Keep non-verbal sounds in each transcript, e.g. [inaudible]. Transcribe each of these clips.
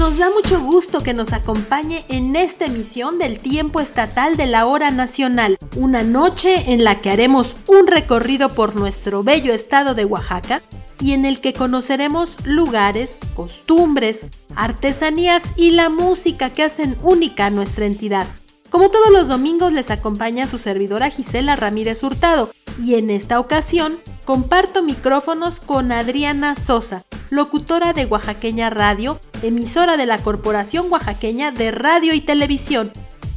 Nos da mucho gusto que nos acompañe en esta emisión del tiempo estatal de la hora nacional, una noche en la que haremos un recorrido por nuestro bello estado de Oaxaca y en el que conoceremos lugares, costumbres, artesanías y la música que hacen única a nuestra entidad. Como todos los domingos les acompaña su servidora Gisela Ramírez Hurtado y en esta ocasión comparto micrófonos con Adriana Sosa, locutora de Oaxaqueña Radio, emisora de la Corporación Oaxaqueña de Radio y Televisión.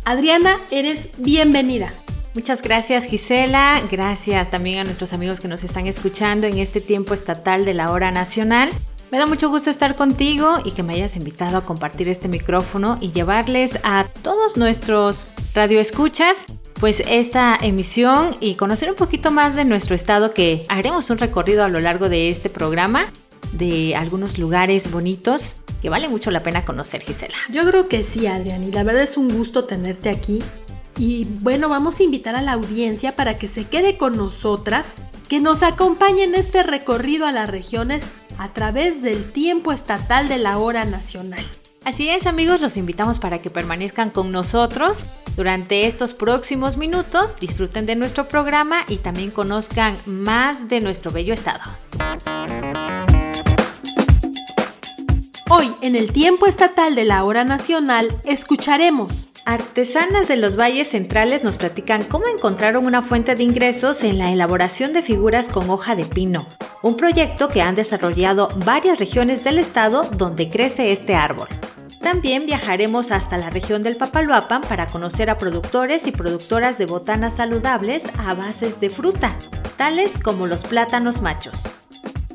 Adriana, eres bienvenida. Muchas gracias Gisela, gracias también a nuestros amigos que nos están escuchando en este tiempo estatal de la hora nacional. Me da mucho gusto estar contigo y que me hayas invitado a compartir este micrófono y llevarles a todos nuestros radioescuchas pues esta emisión y conocer un poquito más de nuestro estado que haremos un recorrido a lo largo de este programa de algunos lugares bonitos que vale mucho la pena conocer, Gisela. Yo creo que sí, Adrián, y la verdad es un gusto tenerte aquí. Y bueno, vamos a invitar a la audiencia para que se quede con nosotras, que nos acompañe en este recorrido a las regiones a través del tiempo estatal de la hora nacional. Así es amigos, los invitamos para que permanezcan con nosotros durante estos próximos minutos, disfruten de nuestro programa y también conozcan más de nuestro bello estado. Hoy, en el tiempo estatal de la hora nacional, escucharemos. Artesanas de los valles centrales nos platican cómo encontraron una fuente de ingresos en la elaboración de figuras con hoja de pino, un proyecto que han desarrollado varias regiones del estado donde crece este árbol. También viajaremos hasta la región del Papaloapan para conocer a productores y productoras de botanas saludables a bases de fruta, tales como los plátanos machos.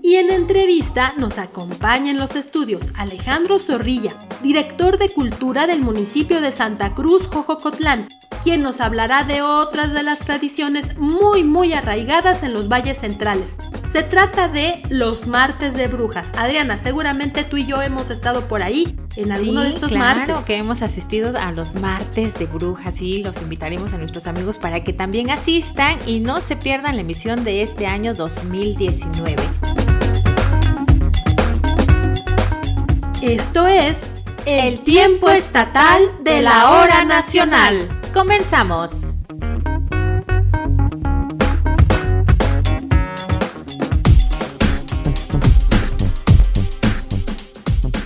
Y en entrevista nos acompaña en los estudios Alejandro Zorrilla, director de Cultura del municipio de Santa Cruz, Jojocotlán, quien nos hablará de otras de las tradiciones muy muy arraigadas en los valles centrales. Se trata de los martes de brujas. Adriana, seguramente tú y yo hemos estado por ahí en alguno de estos claro, martes. que hemos asistido a los martes de brujas y los invitaremos a nuestros amigos para que también asistan y no se pierdan la emisión de este año 2019. Esto es el tiempo estatal de la hora nacional. Comenzamos.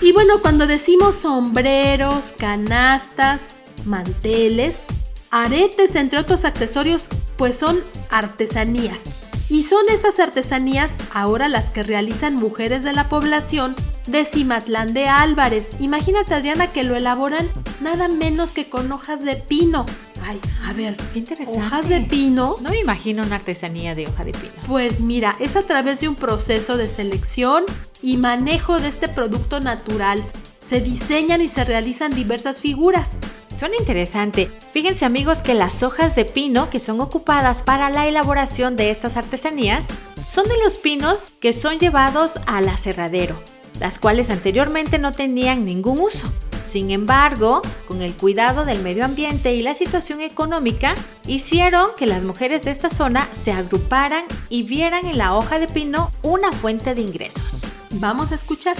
Y bueno, cuando decimos sombreros, canastas, manteles, aretes, entre otros accesorios, pues son artesanías. Y son estas artesanías ahora las que realizan mujeres de la población de Cimatlán de Álvarez. Imagínate, Adriana, que lo elaboran nada menos que con hojas de pino. Ay, a ver, Qué interesante. hojas de pino. No me imagino una artesanía de hoja de pino. Pues mira, es a través de un proceso de selección y manejo de este producto natural. Se diseñan y se realizan diversas figuras. Suena interesante. Fíjense amigos que las hojas de pino que son ocupadas para la elaboración de estas artesanías son de los pinos que son llevados al aserradero, las cuales anteriormente no tenían ningún uso. Sin embargo, con el cuidado del medio ambiente y la situación económica, hicieron que las mujeres de esta zona se agruparan y vieran en la hoja de pino una fuente de ingresos. Vamos a escuchar.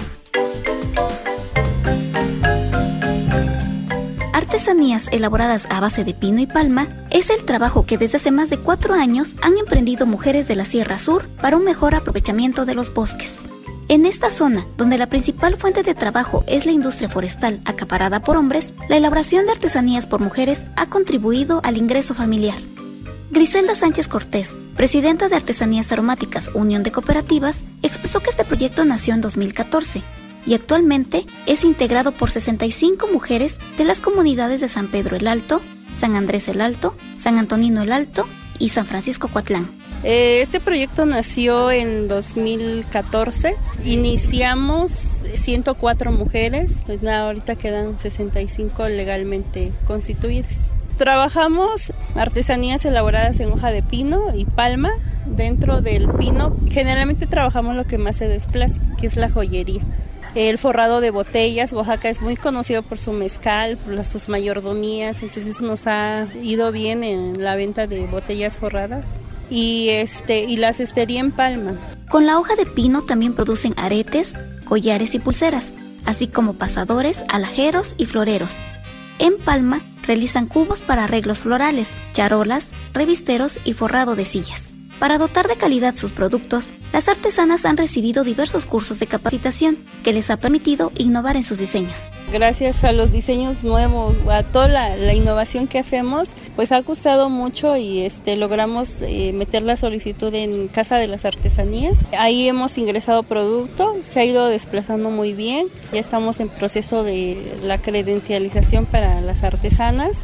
Artesanías elaboradas a base de pino y palma es el trabajo que desde hace más de cuatro años han emprendido mujeres de la Sierra Sur para un mejor aprovechamiento de los bosques. En esta zona, donde la principal fuente de trabajo es la industria forestal acaparada por hombres, la elaboración de artesanías por mujeres ha contribuido al ingreso familiar. Griselda Sánchez Cortés, presidenta de Artesanías Aromáticas Unión de Cooperativas, expresó que este proyecto nació en 2014 y actualmente es integrado por 65 mujeres de las comunidades de San Pedro el Alto, San Andrés el Alto, San Antonino el Alto y San Francisco Coatlán. Eh, Este proyecto nació en 2014. Iniciamos 104 mujeres, pues nada, ahorita quedan 65 legalmente constituidas. Trabajamos artesanías elaboradas en hoja de pino y palma. Dentro del pino generalmente trabajamos lo que más se desplaza, que es la joyería. El forrado de botellas, Oaxaca es muy conocido por su mezcal, por sus mayordomías, entonces nos ha ido bien en la venta de botellas forradas y este y la cestería en palma. Con la hoja de pino también producen aretes, collares y pulseras, así como pasadores, alajeros y floreros. En Palma realizan cubos para arreglos florales, charolas, revisteros y forrado de sillas. Para dotar de calidad sus productos, las artesanas han recibido diversos cursos de capacitación que les ha permitido innovar en sus diseños. Gracias a los diseños nuevos, a toda la, innovación que hacemos, pues ha costado mucho y este, logramos eh, meter la solicitud en Casa de las Artesanías. Ahí hemos ingresado producto, se ha ido desplazando muy bien, ya estamos en proceso de la credencialización para las artesanas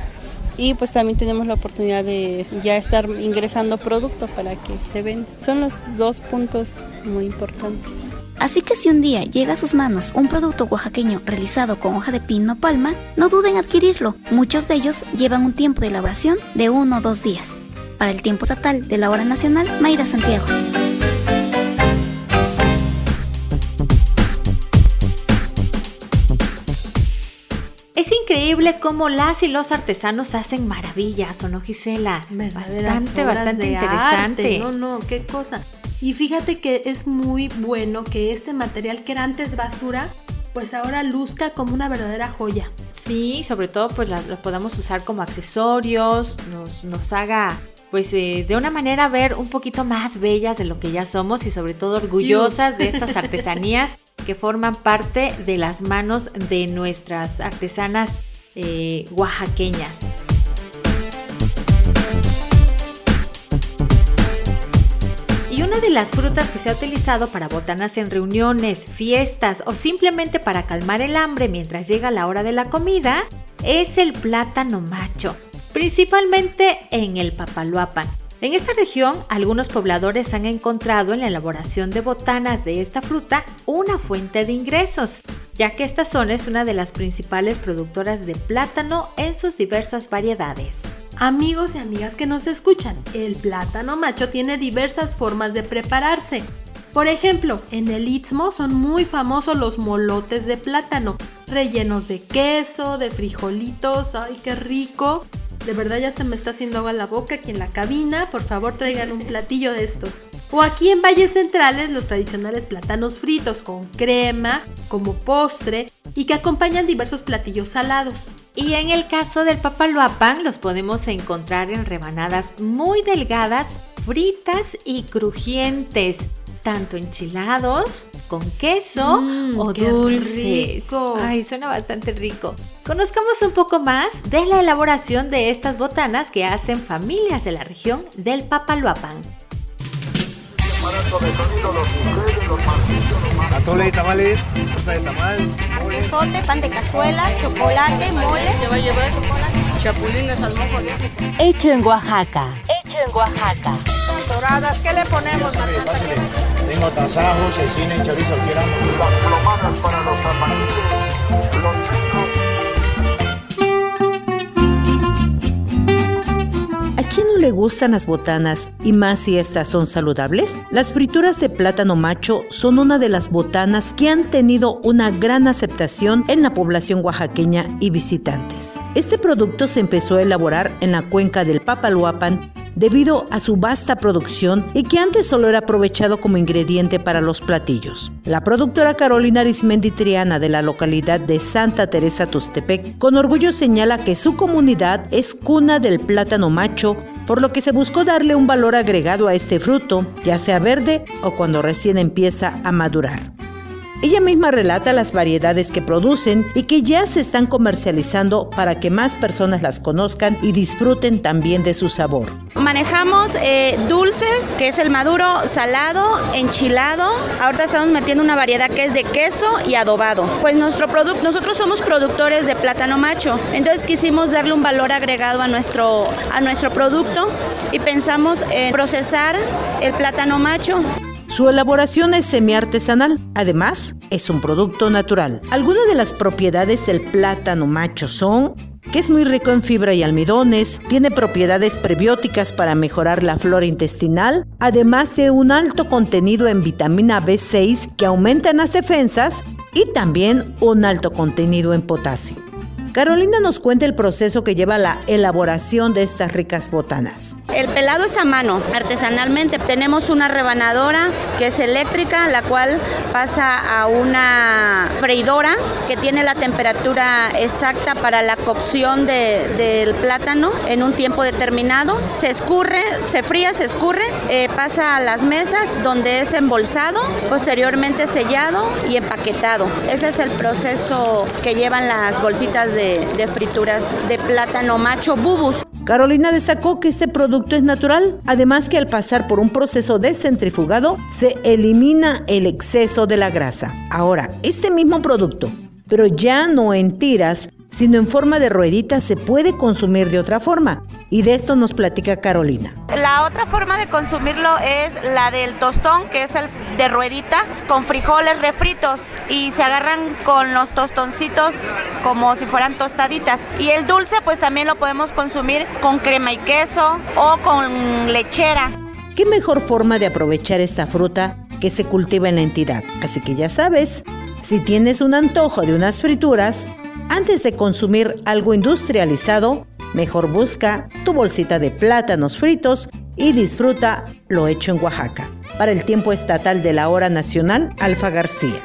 y pues también tenemos la oportunidad de ya estar ingresando producto para que se venda. Son los dos puntos muy importantes. Así que si un día llega a sus manos un producto oaxaqueño realizado con hoja de pino palma, no duden en adquirirlo. Muchos de ellos llevan un tiempo de elaboración de uno o dos días. Para el tiempo estatal de la hora nacional, Mayra Santiago. Es increíble cómo las y los artesanos hacen maravillas, ¿o no, Gisela? bastante, bastante interesante. No, no, qué cosa. Y fíjate que es muy bueno que este material que era antes basura, pues ahora luzca como una verdadera joya. Sí, sobre todo pues lo podemos usar como accesorios, nos, nos haga pues eh, de una manera ver un poquito más bellas de lo que ya somos y sobre todo orgullosas de estas [laughs] artesanías que forman parte de las manos de nuestras artesanas eh, oaxaqueñas. Y una de las frutas que se ha utilizado para botanas en reuniones, fiestas o simplemente para calmar el hambre mientras llega la hora de la comida es el plátano macho, principalmente en el Papaloapan en esta región, algunos pobladores han encontrado en la elaboración de botanas de esta fruta una fuente de ingresos, ya que esta zona es una de las principales productoras de plátano en sus diversas variedades. Amigos y amigas que nos escuchan, el plátano macho tiene diversas formas de prepararse. Por ejemplo, en el Istmo son muy famosos los molotes de plátano, rellenos de queso, de frijolitos, ¡ay qué rico! De verdad ya se me está haciendo agua la boca aquí en la cabina. Por favor traigan un platillo de estos. O aquí en Valles Centrales los tradicionales plátanos fritos con crema como postre y que acompañan diversos platillos salados. Y en el caso del papaloapan los podemos encontrar en rebanadas muy delgadas, fritas y crujientes tanto enchilados, con queso mm, o dulces. Ay, suena bastante rico. Conozcamos un poco más de la elaboración de estas botanas que hacen familias de la región del Papaloapan. Atole de tamales, torta de tamal, pan de cazuela, chocolate, mole. ¿Qué va a llevar? Chocolate. Chapulines al mojo de Hecho en Oaxaca. Hecho en Oaxaca. Doradas, ¿qué le ponemos? Tengo tasajos, cecina y chorizo. Las plomadas para los los quién no le gustan las botanas y más si estas son saludables? Las frituras de plátano macho son una de las botanas que han tenido una gran aceptación en la población oaxaqueña y visitantes. Este producto se empezó a elaborar en la cuenca del Papaluapan debido a su vasta producción y que antes solo era aprovechado como ingrediente para los platillos. La productora Carolina Arismendi Triana de la localidad de Santa Teresa Tustepec con orgullo señala que su comunidad es cuna del plátano macho, por lo que se buscó darle un valor agregado a este fruto, ya sea verde o cuando recién empieza a madurar. Ella misma relata las variedades que producen y que ya se están comercializando para que más personas las conozcan y disfruten también de su sabor. Manejamos eh, dulces, que es el maduro salado, enchilado. Ahorita estamos metiendo una variedad que es de queso y adobado. Pues nuestro producto, nosotros somos productores de plátano macho, entonces quisimos darle un valor agregado a nuestro, a nuestro producto y pensamos en procesar el plátano macho. Su elaboración es semiartesanal, además es un producto natural. Algunas de las propiedades del plátano macho son que es muy rico en fibra y almidones, tiene propiedades prebióticas para mejorar la flora intestinal, además de un alto contenido en vitamina B6 que aumenta las defensas y también un alto contenido en potasio. Carolina nos cuenta el proceso que lleva la elaboración de estas ricas botanas. El pelado es a mano, artesanalmente. Tenemos una rebanadora que es eléctrica, la cual pasa a una freidora que tiene la temperatura exacta para la cocción del plátano en un tiempo determinado. Se escurre, se fría, se escurre, eh, pasa a las mesas donde es embolsado, posteriormente sellado y empaquetado. Ese es el proceso que llevan las bolsitas de de, frituras de plátano macho bubus. Carolina destacó que este producto es natural, además que al pasar por un proceso de centrifugado se elimina el exceso de la grasa. Ahora, este mismo producto, pero ya no en tiras, sino en forma de rueditas, se puede consumir de otra forma. Y de esto nos platica Carolina. La otra forma de consumirlo es la del tostón, que es el de ruedita, con frijoles refritos y se agarran con los tostoncitos como si fueran tostaditas. Y el dulce pues también lo podemos consumir con crema y queso o con lechera. ¿Qué mejor forma de aprovechar esta fruta que se cultiva en la entidad? Así que ya sabes, si tienes un antojo de unas frituras, antes de consumir algo industrializado, mejor busca tu bolsita de plátanos fritos y disfruta lo hecho en Oaxaca. Para el tiempo estatal de la hora nacional, Alfa García.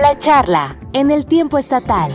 La charla en el tiempo estatal.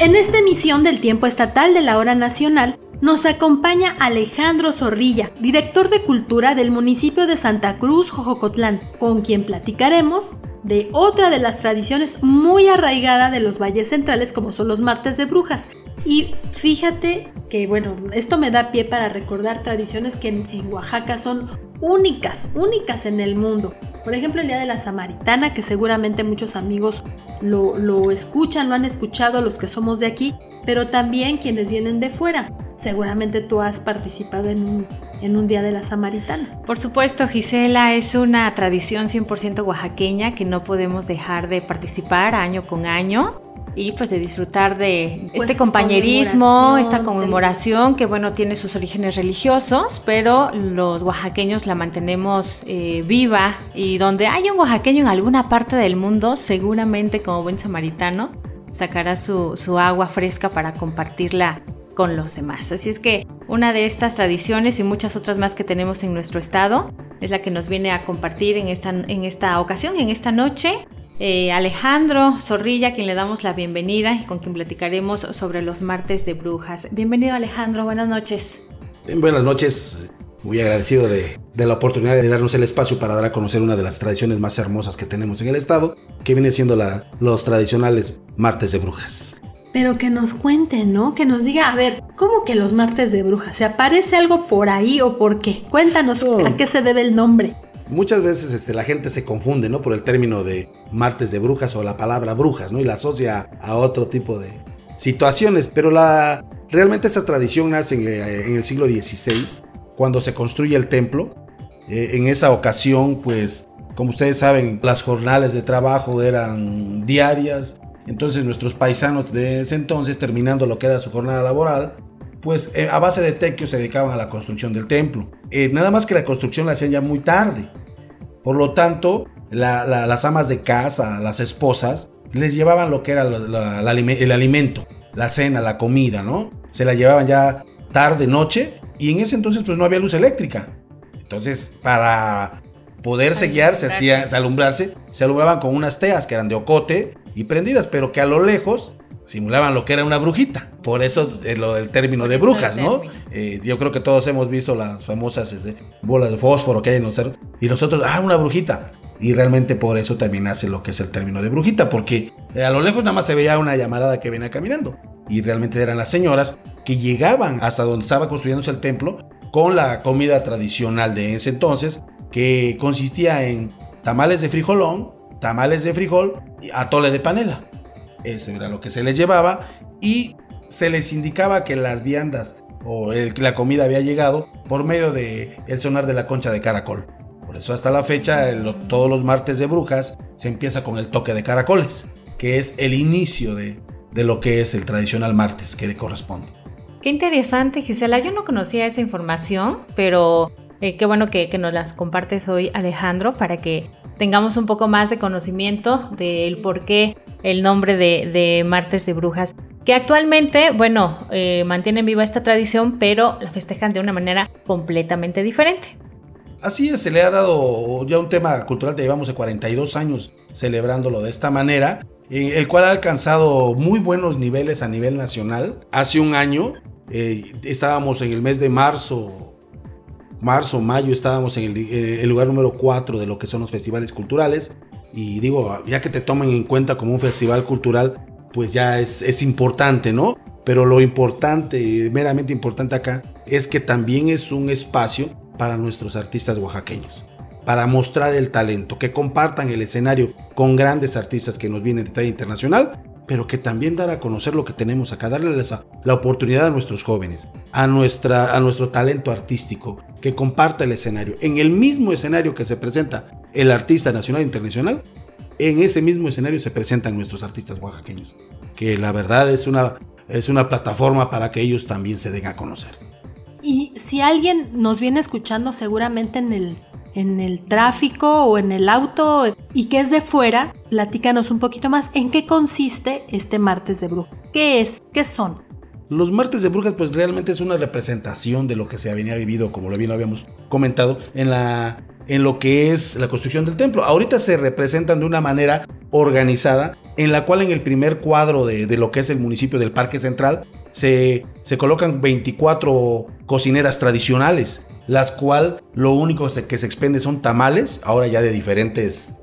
En esta emisión del tiempo estatal de la hora nacional, nos acompaña Alejandro Zorrilla, director de cultura del municipio de Santa Cruz, Jojocotlán, con quien platicaremos de otra de las tradiciones muy arraigada de los valles centrales como son los martes de brujas. Y fíjate que, bueno, esto me da pie para recordar tradiciones que en, Oaxaca son únicas, únicas en el mundo. Por ejemplo, el Día de la Samaritana, que seguramente muchos amigos lo, lo escuchan, lo han escuchado los que somos de aquí, pero también quienes vienen de fuera. Seguramente tú has participado en un, en un Día de la Samaritana. Por supuesto, Gisela, es una tradición 100% oaxaqueña que no podemos dejar de participar año con año y pues de disfrutar de pues, este compañerismo, esta conmemoración que bueno tiene sus orígenes religiosos, pero los oaxaqueños la mantenemos eh, viva y donde haya un oaxaqueño en alguna parte del mundo, seguramente como buen samaritano, sacará su, su agua fresca para compartirla con los demás. Así es que una de estas tradiciones y muchas otras más que tenemos en nuestro estado es la que nos viene a compartir en esta, en esta ocasión, en esta noche. Eh, Alejandro Zorrilla, quien le damos la bienvenida y con quien platicaremos sobre los martes de brujas. Bienvenido Alejandro, buenas noches. buenas noches, muy agradecido de, la oportunidad de darnos el espacio para dar a conocer una de las tradiciones más hermosas que tenemos en el estado, que viene siendo la, los tradicionales martes de brujas pero que nos cuente, ¿no? Que nos diga, a ver, ¿cómo que los martes de brujas? ¿Se aparece algo por ahí o por qué? Cuéntanos a qué se debe el nombre. Muchas veces este, la gente se confunde, ¿no? Por el término de martes de brujas o la palabra brujas, ¿no? Y la asocia a otro tipo de situaciones. Pero la, realmente esta tradición nace en, el siglo XVI, cuando se construye el templo. Eh, en esa ocasión, pues, como ustedes saben, las jornales de trabajo eran diarias, entonces nuestros paisanos de ese entonces, terminando lo que era su jornada laboral, pues eh, a base de tequio se dedicaban a la construcción del templo. Eh, nada más que la construcción la hacían ya muy tarde. Por lo tanto, las amas de casa, las esposas, les llevaban lo que era el alimento, la cena, la comida, ¿no? Se la llevaban ya tarde, noche, y en ese entonces pues no había luz eléctrica. Entonces, para poderse guiar, se hacía, alumbrarse, se alumbraban con unas teas que eran de ocote y prendidas, pero que a lo lejos simulaban lo que era una brujita. Por eso eh, lo del término de brujas, ¿no? Eh, yo creo que todos hemos visto las famosas este, bolas de fósforo que hay en los cerros. Y nosotros, ah, una brujita. Y realmente por eso también nace lo que es el término de brujita, porque eh, a lo lejos nada más se veía una llamarada que venía caminando. Y realmente eran las señoras que llegaban hasta donde estaba construyéndose el templo con la comida tradicional de ese entonces, que consistía en tamales de frijolón, tamales de frijol y atole de panela. Eso era lo que se les llevaba y se les indicaba que las viandas o la comida había llegado por medio de el sonar de la concha de caracol. Por eso hasta la fecha, todos los martes de brujas, se empieza con el toque de caracoles, que es el inicio de, de lo que es el tradicional martes que le corresponde. Qué interesante, Gisela. Yo no conocía esa información, pero eh, qué bueno que, nos las compartes hoy, Alejandro, para que tengamos un poco más de conocimiento del por qué el nombre de, Martes de Brujas, que actualmente, bueno, eh, mantienen viva esta tradición, pero la festejan de una manera completamente diferente. Así es, se le ha dado ya un tema cultural, llevamos de 42 años celebrándolo de esta manera, eh, el cual ha alcanzado muy buenos niveles a nivel nacional. Hace un año estábamos en el mes de marzo marzo, mayo estábamos en eh, el, lugar número 4 de lo que son los festivales culturales. Y digo, ya que te tomen en cuenta como un festival cultural, pues ya es, es importante, ¿no? Pero lo importante, meramente importante acá, es que también es un espacio para nuestros artistas oaxaqueños, para mostrar el talento, que compartan el escenario con grandes artistas que nos vienen de talla internacional pero que también dar a conocer lo que tenemos acá, darle la oportunidad a nuestros jóvenes, a, nuestra, a nuestro talento artístico, que comparta el escenario. En el mismo escenario que se presenta el artista nacional e internacional, en ese mismo escenario se presentan nuestros artistas oaxaqueños, que la verdad es una, es una plataforma para que ellos también se den a conocer. Y si alguien nos viene escuchando seguramente en el en el tráfico o en el auto y que es de fuera, platícanos un poquito más en qué consiste este martes de brujas. ¿Qué es? ¿Qué son? Los martes de brujas pues realmente es una representación de lo que se había vivido, como lo bien habíamos comentado, en, la, en lo que es la construcción del templo. Ahorita se representan de una manera organizada, en la cual en el primer cuadro de, lo que es el municipio del Parque Central se colocan 24 cocineras tradicionales las cuales lo único que se expende son tamales, ahora ya de diferentes,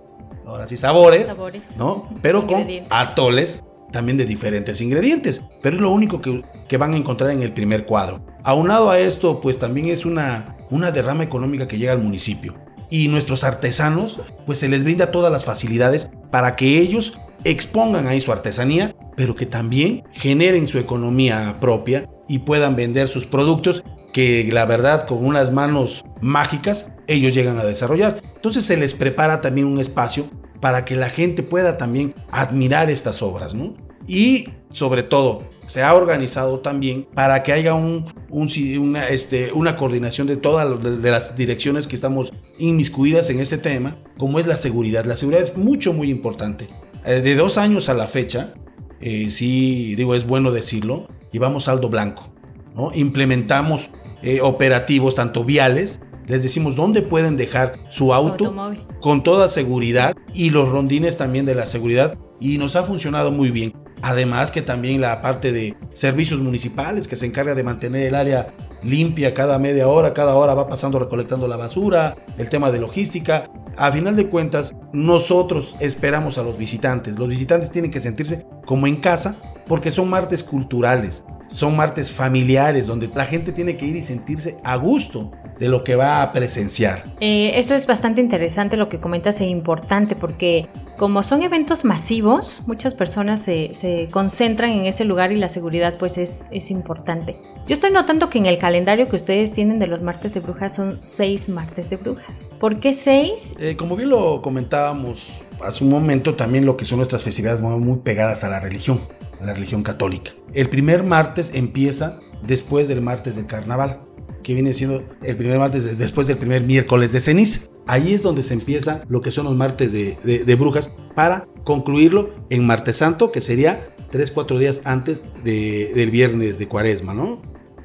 ahora sí, sabores, ¿no? Pero con atoles también de diferentes ingredientes, pero es lo único que, que, van a encontrar en el primer cuadro. Aunado a esto, pues también es una, una derrama económica que llega al municipio. Y nuestros artesanos, pues se les brinda todas las facilidades para que ellos expongan ahí su artesanía, pero que también generen su economía propia y puedan vender sus productos que la verdad con unas manos mágicas ellos llegan a desarrollar. Entonces se les prepara también un espacio para que la gente pueda también admirar estas obras, ¿no? Y sobre todo, se ha organizado también para que haya un, una, este, una coordinación de todas de las direcciones que estamos inmiscuidas en este tema, como es la seguridad. La seguridad es mucho, muy importante. Eh, de dos años a la fecha, eh, sí, digo, es bueno decirlo, llevamos saldo blanco. ¿no? Implementamos eh, operativos, tanto viales, les decimos dónde pueden dejar su auto con toda seguridad y los rondines también de la seguridad y nos ha funcionado muy bien. Además que también la parte de servicios municipales que se encarga de mantener el área limpia cada media hora, cada hora va pasando recolectando la basura, el tema de logística. A final de cuentas, nosotros esperamos a los visitantes. Los visitantes tienen que sentirse como en casa porque son martes culturales son martes familiares donde la gente tiene que ir y sentirse a gusto de lo que va a presenciar. Eh, eso es bastante interesante lo que comentas e importante porque como son eventos masivos, muchas personas se, concentran en ese lugar y la seguridad pues es, es, importante. Yo estoy notando que en el calendario que ustedes tienen de los martes de brujas son seis martes de brujas. ¿Por qué seis? Eh, como bien lo comentábamos hace un momento, también lo que son nuestras festividades muy pegadas a la religión la religión católica. El primer martes empieza después del martes del carnaval, que viene siendo el primer martes después del primer miércoles de ceniza. Ahí es donde se empieza lo que son los martes de, brujas para concluirlo en martes santo, que sería 3-4 días antes del viernes de cuaresma, ¿no?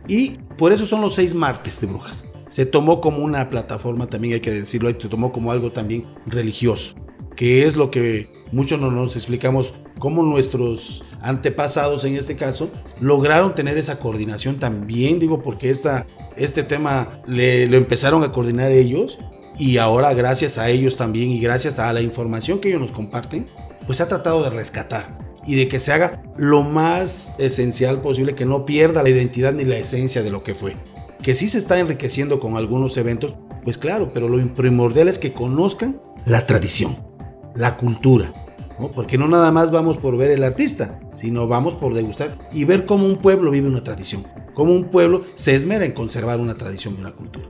Y por eso son los seis martes de brujas. Se tomó como una plataforma, también hay que decirlo, se tomó como algo también religioso, que es lo que muchos no nos explicamos cómo nuestros antepasados en este caso lograron tener esa coordinación también, digo, porque esta, este tema le, lo empezaron a coordinar ellos y ahora gracias a ellos también y gracias a la información que ellos nos comparten, pues ha tratado de rescatar y de que se haga lo más esencial posible, que no pierda la identidad ni la esencia de lo que fue. Que sí se está enriqueciendo con algunos eventos, pues claro, pero lo primordial es que conozcan la tradición, la cultura, porque no nada más vamos por ver el artista, sino vamos por degustar y ver cómo un pueblo vive una tradición, cómo un pueblo se esmera en conservar una tradición y una cultura.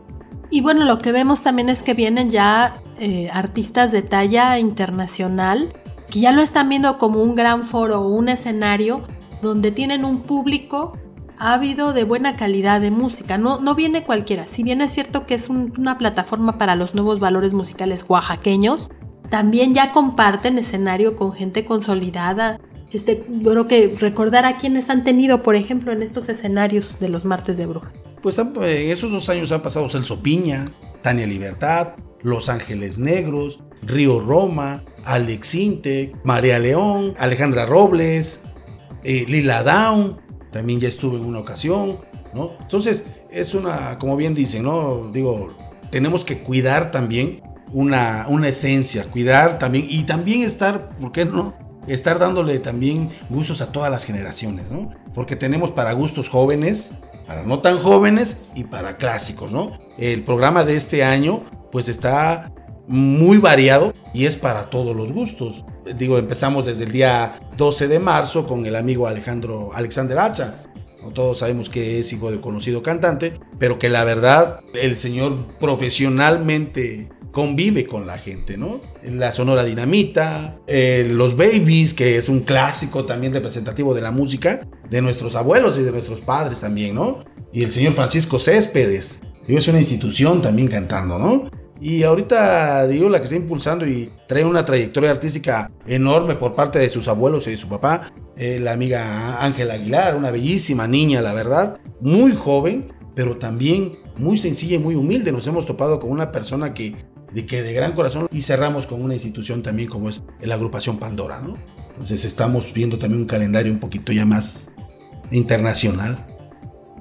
Y bueno, lo que vemos también es que vienen ya eh, artistas de talla internacional que ya lo están viendo como un gran foro o un escenario donde tienen un público ávido de buena calidad de música. No, no viene cualquiera. Si bien es cierto que es una plataforma para los nuevos valores musicales oaxaqueños, también ya comparten escenario con gente consolidada. Este, creo que recordar a quienes han tenido, por ejemplo, en estos escenarios de los martes de bruja. Pues en esos dos años han pasado Celso Piña, Tania Libertad, Los Ángeles Negros, Río Roma, Alex Inte, María León, Alejandra Robles, eh, Lila Down, también ya estuve en una ocasión, ¿no? Entonces, es una, como bien dicen, ¿no? Digo, tenemos que cuidar también una, una esencia, cuidar también y también estar, ¿por qué no? Estar dándole también gustos a todas las generaciones, ¿no? Porque tenemos para gustos jóvenes, para no tan jóvenes y para clásicos, ¿no? El programa de este año pues está muy variado y es para todos los gustos. Digo, empezamos desde el día 12 de marzo con el amigo Alejandro Alexander Hacha. Todos sabemos que es hijo de conocido cantante, pero que la verdad el señor profesionalmente convive con la gente, ¿no? La Sonora Dinamita, eh, Los Babies, que es un clásico también representativo de la música, de nuestros abuelos y de nuestros padres también, ¿no? Y el señor Francisco Céspedes, es una institución también cantando, ¿no? Y ahorita, digo, la que está impulsando y trae una trayectoria artística enorme por parte de sus abuelos y de su papá, eh, la amiga Ángela Aguilar, una bellísima niña, la verdad, muy joven, pero también muy sencilla y muy humilde. Nos hemos topado con una persona que de que de gran corazón y cerramos con una institución también como es la agrupación Pandora, ¿no? Entonces estamos viendo también un calendario un poquito ya más internacional.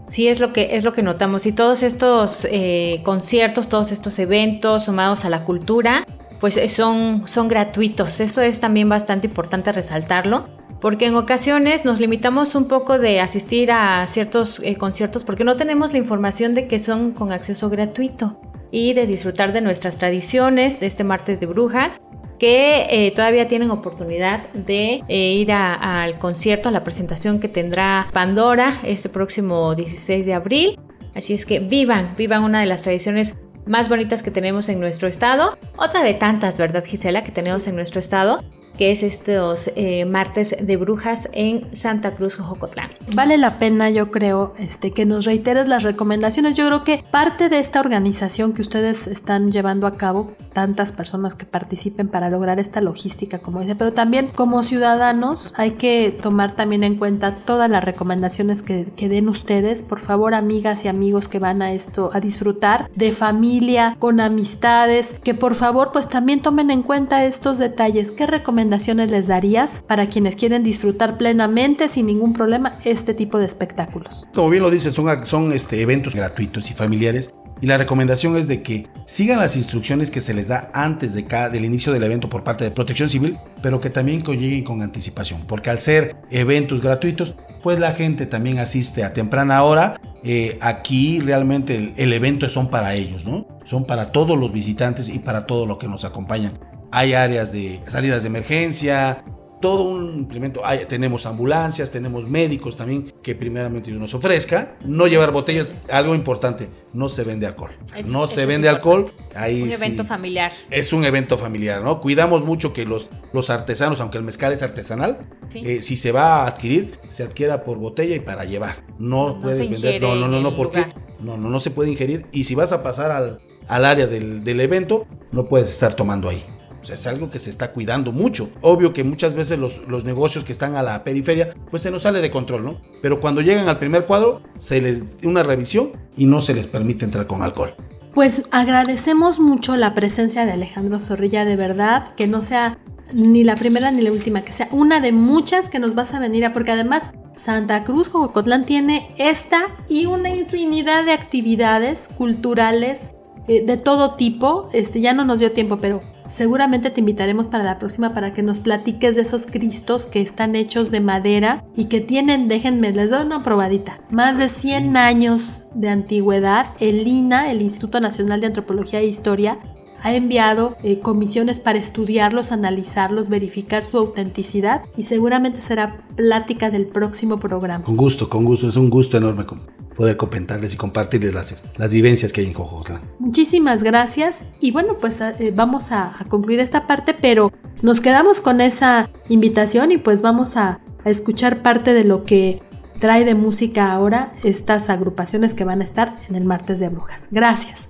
Sí, es lo que, es lo que notamos. Y todos estos eh, conciertos, todos estos eventos sumados a la cultura, pues eh, son, son gratuitos. Eso es también bastante importante resaltarlo. Porque en ocasiones nos limitamos un poco de asistir a ciertos eh, conciertos porque no tenemos la información de que son con acceso gratuito y de disfrutar de nuestras tradiciones de este martes de brujas que todavía tienen oportunidad de ir al concierto, a la presentación que tendrá Pandora este próximo 16 de abril. Así es que vivan, vivan una de las tradiciones más bonitas que tenemos en nuestro estado. Otra de tantas, ¿verdad, Gisela, que tenemos en nuestro estado? Que es estos eh, martes de brujas en Santa Cruz, Jocotlán. Vale la pena, yo creo, este, que nos reiteres las recomendaciones. Yo creo que parte de esta organización que ustedes están llevando a cabo, tantas personas que participen para lograr esta logística, como dice, pero también como ciudadanos hay que tomar también en cuenta todas las recomendaciones que, que den ustedes. Por favor, amigas y amigos que van a esto a disfrutar de familia, con amistades, que por favor pues también tomen en cuenta estos detalles. ¿Qué recomendaciones recomendaciones les darías para quienes quieren disfrutar plenamente sin ningún problema este tipo de espectáculos? Como bien lo dices, son, son este, eventos gratuitos y familiares y la recomendación es de que sigan las instrucciones que se les da antes de cada, del inicio del evento por parte de Protección Civil, pero que también lleguen con anticipación, porque al ser eventos gratuitos, pues la gente también asiste a temprana hora. Eh, aquí realmente el, el, evento son para ellos, ¿no? Son para todos los visitantes y para todos los que nos acompañan hay áreas de salidas de emergencia, todo un implemento. tenemos ambulancias, tenemos médicos también que primeramente nos ofrezca. No llevar botellas, algo importante, no se vende alcohol. no se vende alcohol. Ahí un evento familiar. Es un evento familiar, ¿no? Cuidamos mucho que los, los artesanos, aunque el mezcal es artesanal, eh, si se va a adquirir, se adquiera por botella y para llevar. No, puedes vender, no, no, no, no, porque no, no, no se puede ingerir. Y si vas a pasar al, al área del, del evento, no puedes estar tomando ahí es algo que se está cuidando mucho. Obvio que muchas veces los, los, negocios que están a la periferia, pues se nos sale de control, ¿no? Pero cuando llegan al primer cuadro, se les una revisión y no se les permite entrar con alcohol. Pues agradecemos mucho la presencia de Alejandro Zorrilla, de verdad, que no sea ni la primera ni la última, que sea una de muchas que nos vas a venir a, porque además Santa Cruz, Jocotlán tiene esta y una infinidad de actividades culturales eh, de todo tipo. Este ya no nos dio tiempo, pero Seguramente te invitaremos para la próxima para que nos platiques de esos cristos que están hechos de madera y que tienen, déjenme, les doy una probadita, más de 100 años de antigüedad. El INA, el Instituto Nacional de Antropología e Historia, ha enviado eh, comisiones para estudiarlos, analizarlos, verificar su autenticidad y seguramente será plática del próximo programa. Con gusto, con gusto, es un gusto enorme poder comentarles y compartirles las, vivencias que hay en Jojotla. Muchísimas gracias y bueno, pues eh, vamos a, concluir esta parte, pero nos quedamos con esa invitación y pues vamos a escuchar parte de lo que trae de música ahora estas agrupaciones que van a estar en el martes de brujas. Gracias.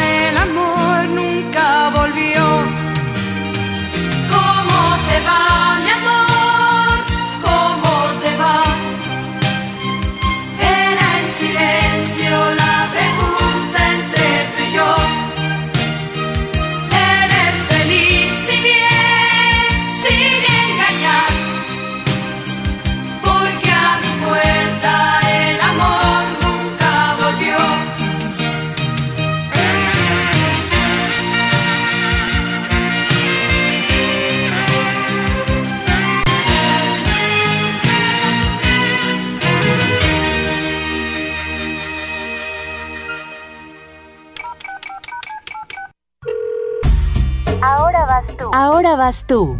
Ahora vas tú. Ahora vas tú.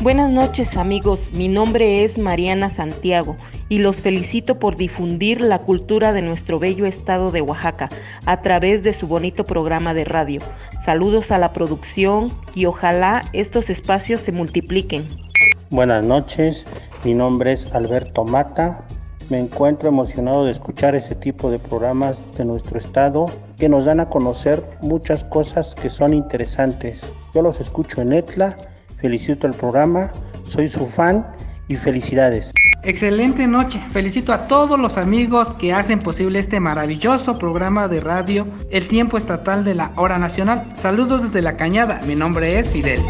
Buenas noches amigos, mi nombre es Mariana Santiago y los felicito por difundir la cultura de nuestro bello estado de Oaxaca a través de su bonito programa de radio. Saludos a la producción y ojalá estos espacios se multipliquen. Buenas noches, mi nombre es Alberto Mata. Me encuentro emocionado de escuchar ese tipo de programas de nuestro estado que nos dan a conocer muchas cosas que son interesantes. Yo los escucho en Etla, felicito el programa, soy su fan y felicidades. Excelente noche, felicito a todos los amigos que hacen posible este maravilloso programa de radio El Tiempo Estatal de la Hora Nacional. Saludos desde la Cañada, mi nombre es Fidel.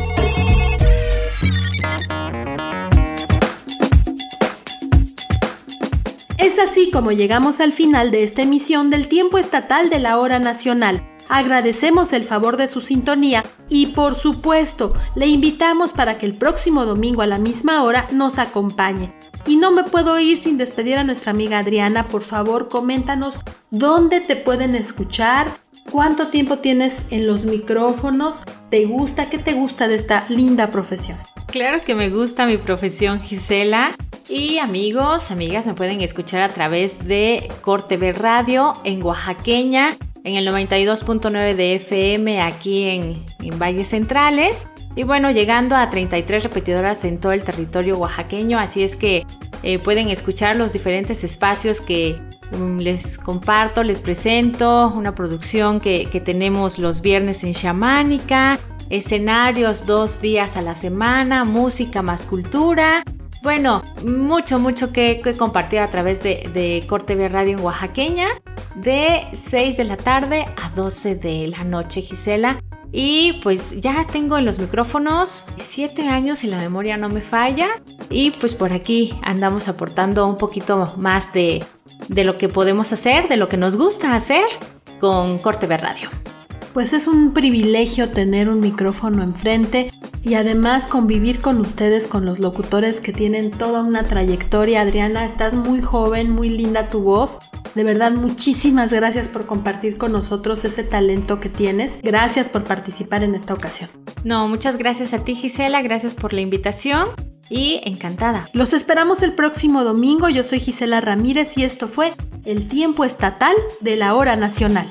Es así como llegamos al final de esta emisión del tiempo estatal de la hora nacional. Agradecemos el favor de su sintonía y por supuesto le invitamos para que el próximo domingo a la misma hora nos acompañe. Y no me puedo ir sin despedir a nuestra amiga Adriana, por favor coméntanos dónde te pueden escuchar, cuánto tiempo tienes en los micrófonos, te gusta, qué te gusta de esta linda profesión. Claro que me gusta mi profesión, Gisela. Y amigos, amigas, me pueden escuchar a través de Corte B Radio en Oaxaqueña, en el 92.9 de FM aquí en, en Valles Centrales. Y bueno, llegando a 33 repetidoras en todo el territorio oaxaqueño, así es que eh, pueden escuchar los diferentes espacios que um, les comparto, les presento, una producción que, que tenemos los viernes en Chamánica, escenarios dos días a la semana, música más cultura. Bueno, mucho, mucho que, que compartir a través de, de Corte B Radio en Oaxaqueña, de 6 de la tarde a 12 de la noche, Gisela. Y pues ya tengo en los micrófonos 7 años y la memoria no me falla. Y pues por aquí andamos aportando un poquito más de, de lo que podemos hacer, de lo que nos gusta hacer con Corte B Radio. Pues es un privilegio tener un micrófono enfrente y además convivir con ustedes, con los locutores que tienen toda una trayectoria. Adriana, estás muy joven, muy linda tu voz. De verdad, muchísimas gracias por compartir con nosotros ese talento que tienes. Gracias por participar en esta ocasión. No, muchas gracias a ti Gisela, gracias por la invitación y encantada. Los esperamos el próximo domingo. Yo soy Gisela Ramírez y esto fue el tiempo estatal de la hora nacional.